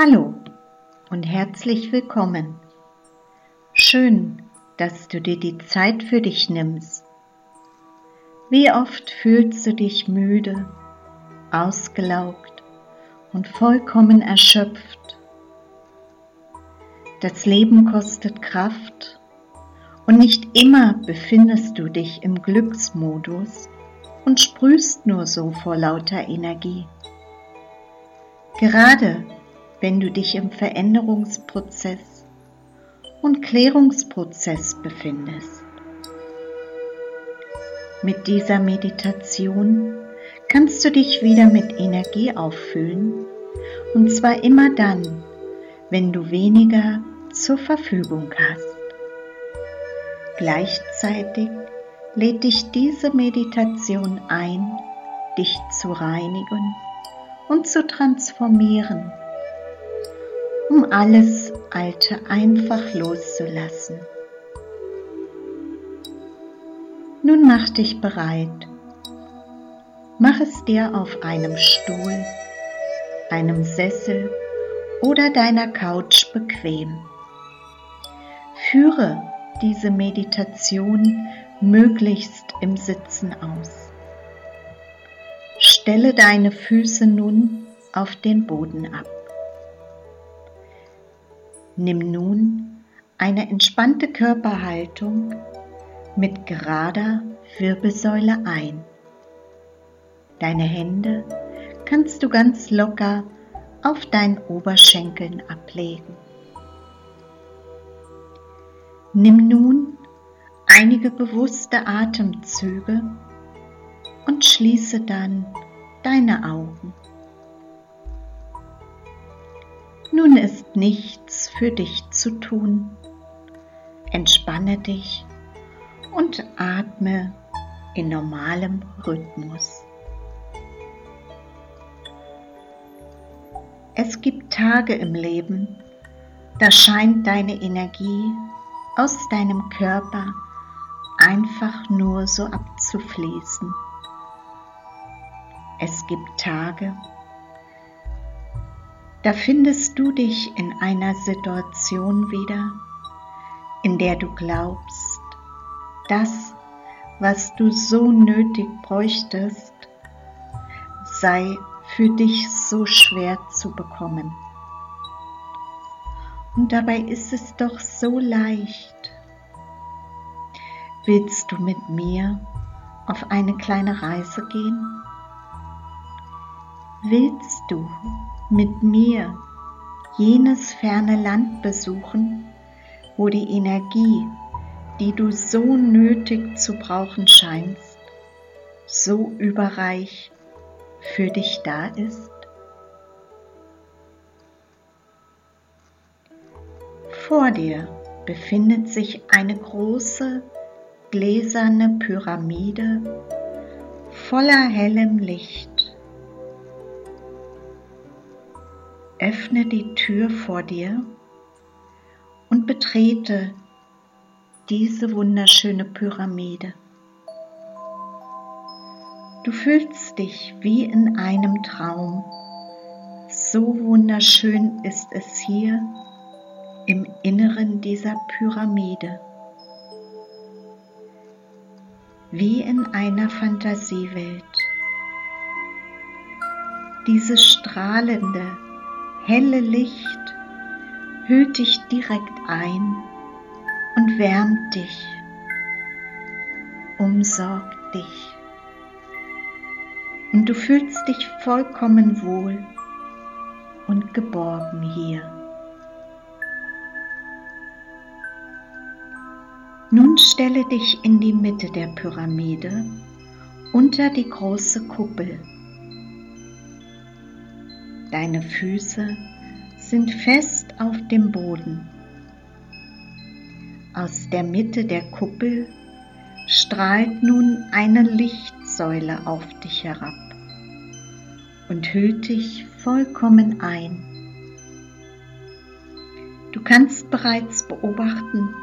Hallo und herzlich willkommen. Schön, dass du dir die Zeit für dich nimmst. Wie oft fühlst du dich müde, ausgelaugt und vollkommen erschöpft? Das Leben kostet Kraft und nicht immer befindest du dich im Glücksmodus und sprühst nur so vor lauter Energie. Gerade wenn du dich im Veränderungsprozess und Klärungsprozess befindest. Mit dieser Meditation kannst du dich wieder mit Energie auffüllen und zwar immer dann, wenn du weniger zur Verfügung hast. Gleichzeitig lädt dich diese Meditation ein, dich zu reinigen und zu transformieren um alles Alte einfach loszulassen. Nun mach dich bereit. Mach es dir auf einem Stuhl, einem Sessel oder deiner Couch bequem. Führe diese Meditation möglichst im Sitzen aus. Stelle deine Füße nun auf den Boden ab. Nimm nun eine entspannte Körperhaltung mit gerader Wirbelsäule ein. Deine Hände kannst du ganz locker auf deinen Oberschenkeln ablegen. Nimm nun einige bewusste Atemzüge und schließe dann deine Augen. Nun ist nichts für dich zu tun. Entspanne dich und atme in normalem Rhythmus. Es gibt Tage im Leben, da scheint deine Energie aus deinem Körper einfach nur so abzufließen. Es gibt Tage, da findest du dich in einer Situation wieder, in der du glaubst, das, was du so nötig bräuchtest, sei für dich so schwer zu bekommen. Und dabei ist es doch so leicht. Willst du mit mir auf eine kleine Reise gehen? Willst du mit mir jenes ferne Land besuchen, wo die Energie, die du so nötig zu brauchen scheinst, so überreich für dich da ist? Vor dir befindet sich eine große gläserne Pyramide voller hellem Licht. Öffne die Tür vor dir und betrete diese wunderschöne Pyramide. Du fühlst dich wie in einem Traum. So wunderschön ist es hier im Inneren dieser Pyramide. Wie in einer Fantasiewelt. Dieses strahlende, helle Licht hüllt dich direkt ein und wärmt dich, umsorgt dich. Und du fühlst dich vollkommen wohl und geborgen hier. Nun stelle dich in die Mitte der Pyramide unter die große Kuppel Deine Füße sind fest auf dem Boden. Aus der Mitte der Kuppel strahlt nun eine Lichtsäule auf dich herab und hüllt dich vollkommen ein. Du kannst bereits beobachten,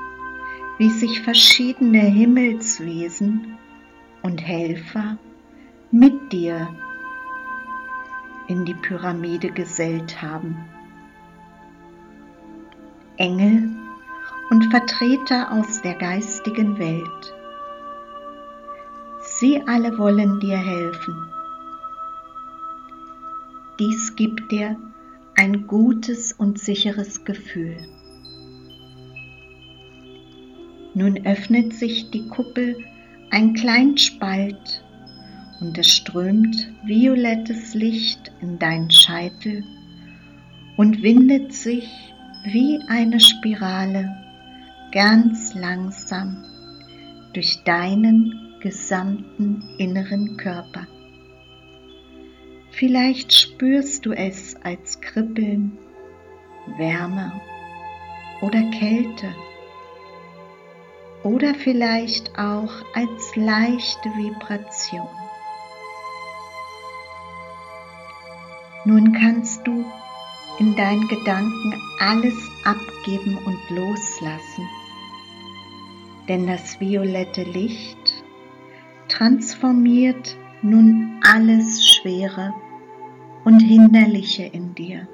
wie sich verschiedene Himmelswesen und Helfer mit dir in die Pyramide gesellt haben. Engel und Vertreter aus der geistigen Welt. Sie alle wollen dir helfen. Dies gibt dir ein gutes und sicheres Gefühl. Nun öffnet sich die Kuppel ein klein Spalt und es strömt violettes Licht in deinen Scheitel und windet sich wie eine Spirale ganz langsam durch deinen gesamten inneren Körper. Vielleicht spürst du es als Kribbeln, Wärme oder Kälte oder vielleicht auch als leichte Vibration. Nun kannst du in deinen Gedanken alles abgeben und loslassen, denn das violette Licht transformiert nun alles Schwere und Hinderliche in dir.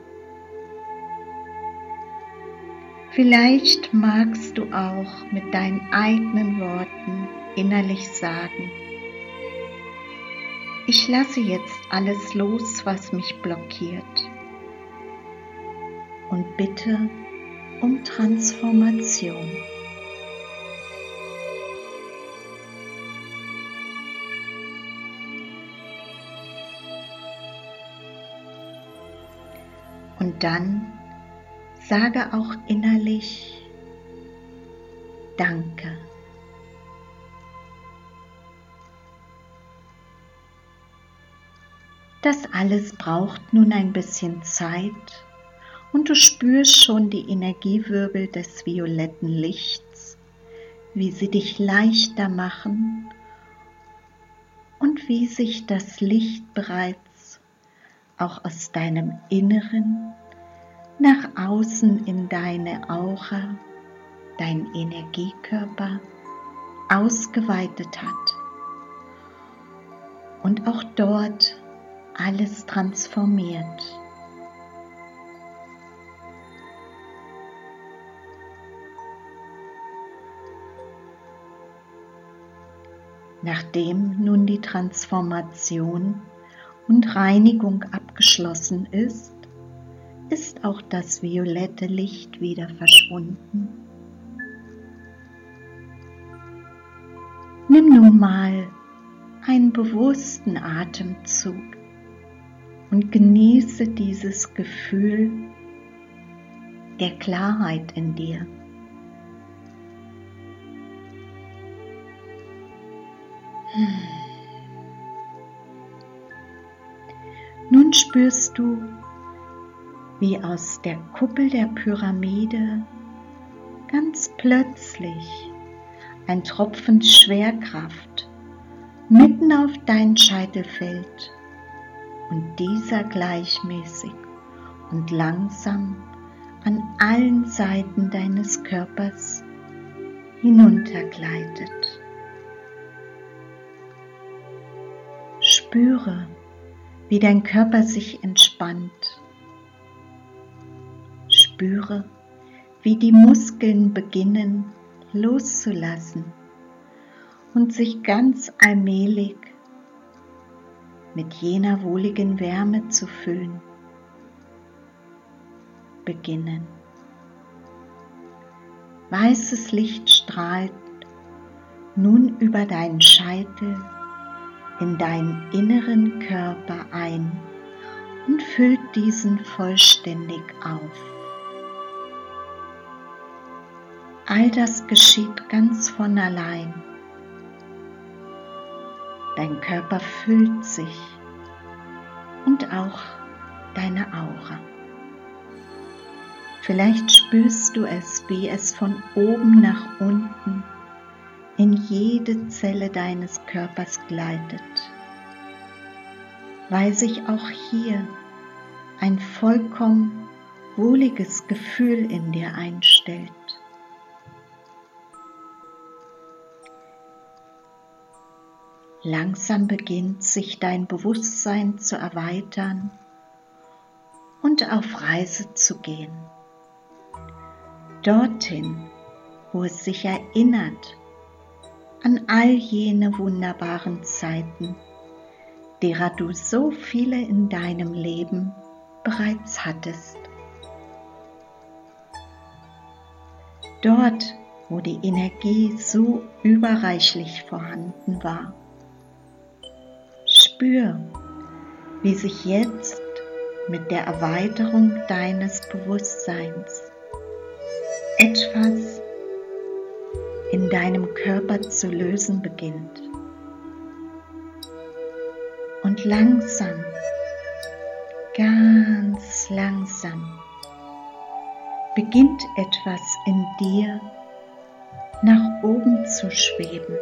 Vielleicht magst du auch mit deinen eigenen Worten innerlich sagen, ich lasse jetzt alles los, was mich blockiert und bitte um Transformation. Und dann sage auch innerlich Danke. Das alles braucht nun ein bisschen Zeit und du spürst schon die Energiewirbel des violetten Lichts, wie sie dich leichter machen und wie sich das Licht bereits auch aus deinem Inneren nach außen in deine Aura, dein Energiekörper ausgeweitet hat. Und auch dort alles transformiert. Nachdem nun die Transformation und Reinigung abgeschlossen ist, ist auch das violette Licht wieder verschwunden. Nimm nun mal einen bewussten Atemzug und genieße dieses Gefühl der Klarheit in dir. Nun spürst du, wie aus der Kuppel der Pyramide ganz plötzlich ein Tropfen Schwerkraft mitten auf deinen Scheitel fällt und dieser gleichmäßig und langsam an allen Seiten deines Körpers hinuntergleitet. Spüre, wie dein Körper sich entspannt. Spüre, wie die Muskeln beginnen loszulassen und sich ganz allmählich mit jener wohligen Wärme zu füllen beginnen. Weißes Licht strahlt nun über deinen Scheitel in deinen inneren Körper ein und füllt diesen vollständig auf. All das geschieht ganz von allein. Dein Körper füllt sich und auch deine Aura. Vielleicht spürst du es, wie es von oben nach unten in jede Zelle deines Körpers gleitet, weil sich auch hier ein vollkommen wohliges Gefühl in dir einstellt. Langsam beginnt sich dein Bewusstsein zu erweitern und auf Reise zu gehen. dorthin, wo es sich erinnert an all jene wunderbaren Zeiten, derer du so viele in deinem Leben bereits hattest. Dort, wo die Energie so überreichlich vorhanden war. Spür, wie sich jetzt mit der Erweiterung deines Bewusstseins etwas in deinem Körper zu lösen beginnt. Und langsam, ganz langsam beginnt etwas in dir nach oben zu schweben.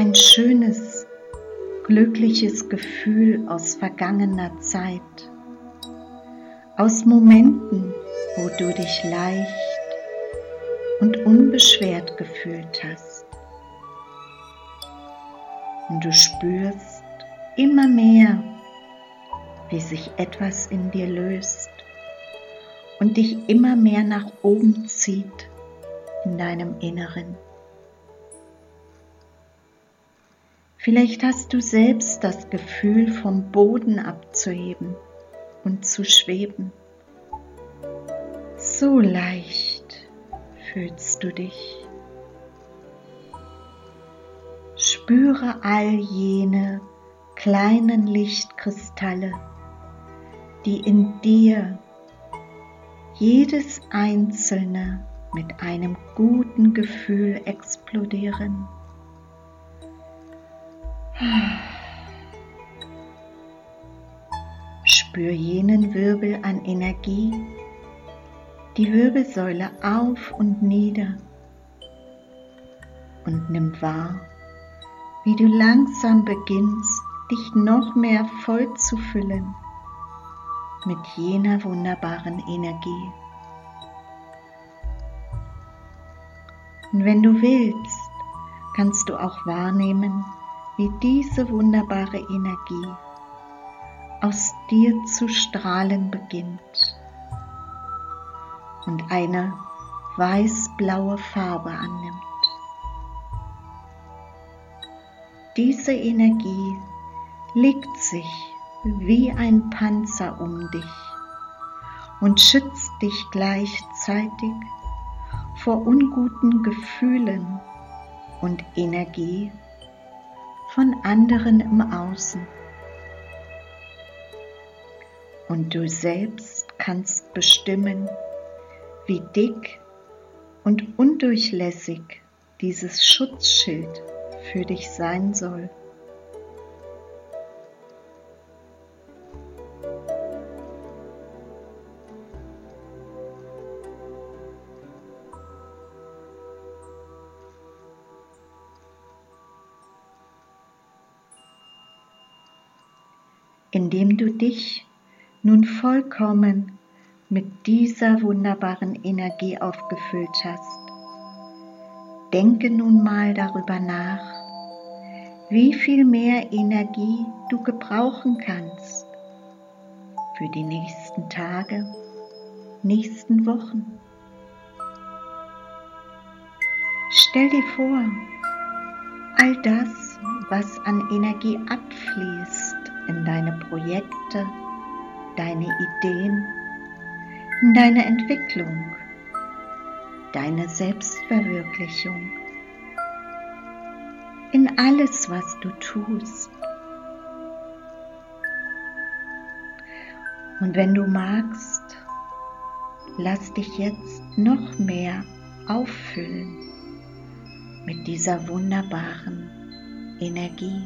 Ein schönes, glückliches Gefühl aus vergangener Zeit, aus Momenten, wo du dich leicht und unbeschwert gefühlt hast. Und du spürst immer mehr, wie sich etwas in dir löst und dich immer mehr nach oben zieht in deinem Inneren. Vielleicht hast du selbst das Gefühl, vom Boden abzuheben und zu schweben. So leicht fühlst du dich. Spüre all jene kleinen Lichtkristalle, die in dir jedes einzelne mit einem guten Gefühl explodieren. Spür jenen Wirbel an Energie, die Wirbelsäule auf und nieder und nimm wahr, wie du langsam beginnst, dich noch mehr voll zu füllen mit jener wunderbaren Energie. Und wenn du willst, kannst du auch wahrnehmen, wie diese wunderbare Energie aus dir zu strahlen beginnt und eine weiß-blaue Farbe annimmt. Diese Energie legt sich wie ein Panzer um dich und schützt dich gleichzeitig vor unguten Gefühlen und Energie von anderen im Außen. Und du selbst kannst bestimmen, wie dick und undurchlässig dieses Schutzschild für dich sein soll. Vollkommen mit dieser wunderbaren Energie aufgefüllt hast. Denke nun mal darüber nach, wie viel mehr Energie du gebrauchen kannst für die nächsten Tage, nächsten Wochen. Stell dir vor, all das, was an Energie abfließt, in deine Projekte, deine Ideen, in deine Entwicklung, deine Selbstverwirklichung, in alles, was du tust. Und wenn du magst, lass dich jetzt noch mehr auffüllen mit dieser wunderbaren Energie.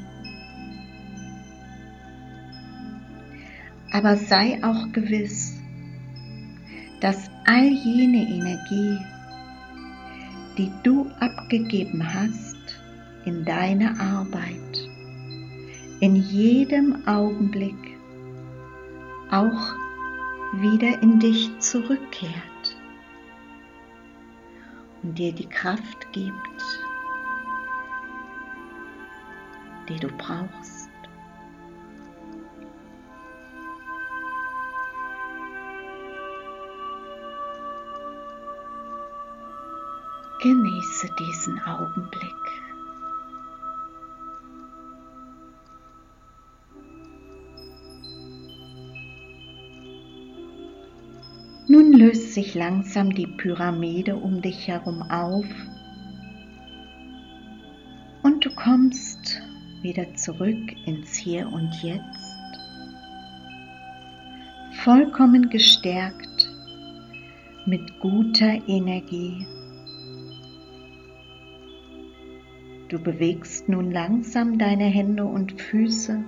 Aber sei auch gewiss, dass all jene Energie, die du abgegeben hast in deine Arbeit, in jedem Augenblick auch wieder in dich zurückkehrt und dir die Kraft gibt, die du brauchst. Genieße diesen Augenblick. Nun löst sich langsam die Pyramide um dich herum auf und du kommst wieder zurück ins Hier und Jetzt, vollkommen gestärkt mit guter Energie. Du bewegst nun langsam deine Hände und Füße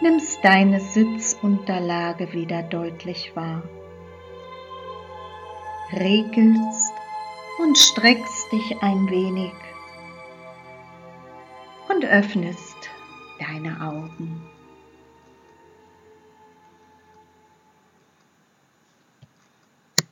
nimmst deine Sitzunterlage wieder deutlich wahr. Regelst und streckst dich ein wenig und öffnest deine Augen.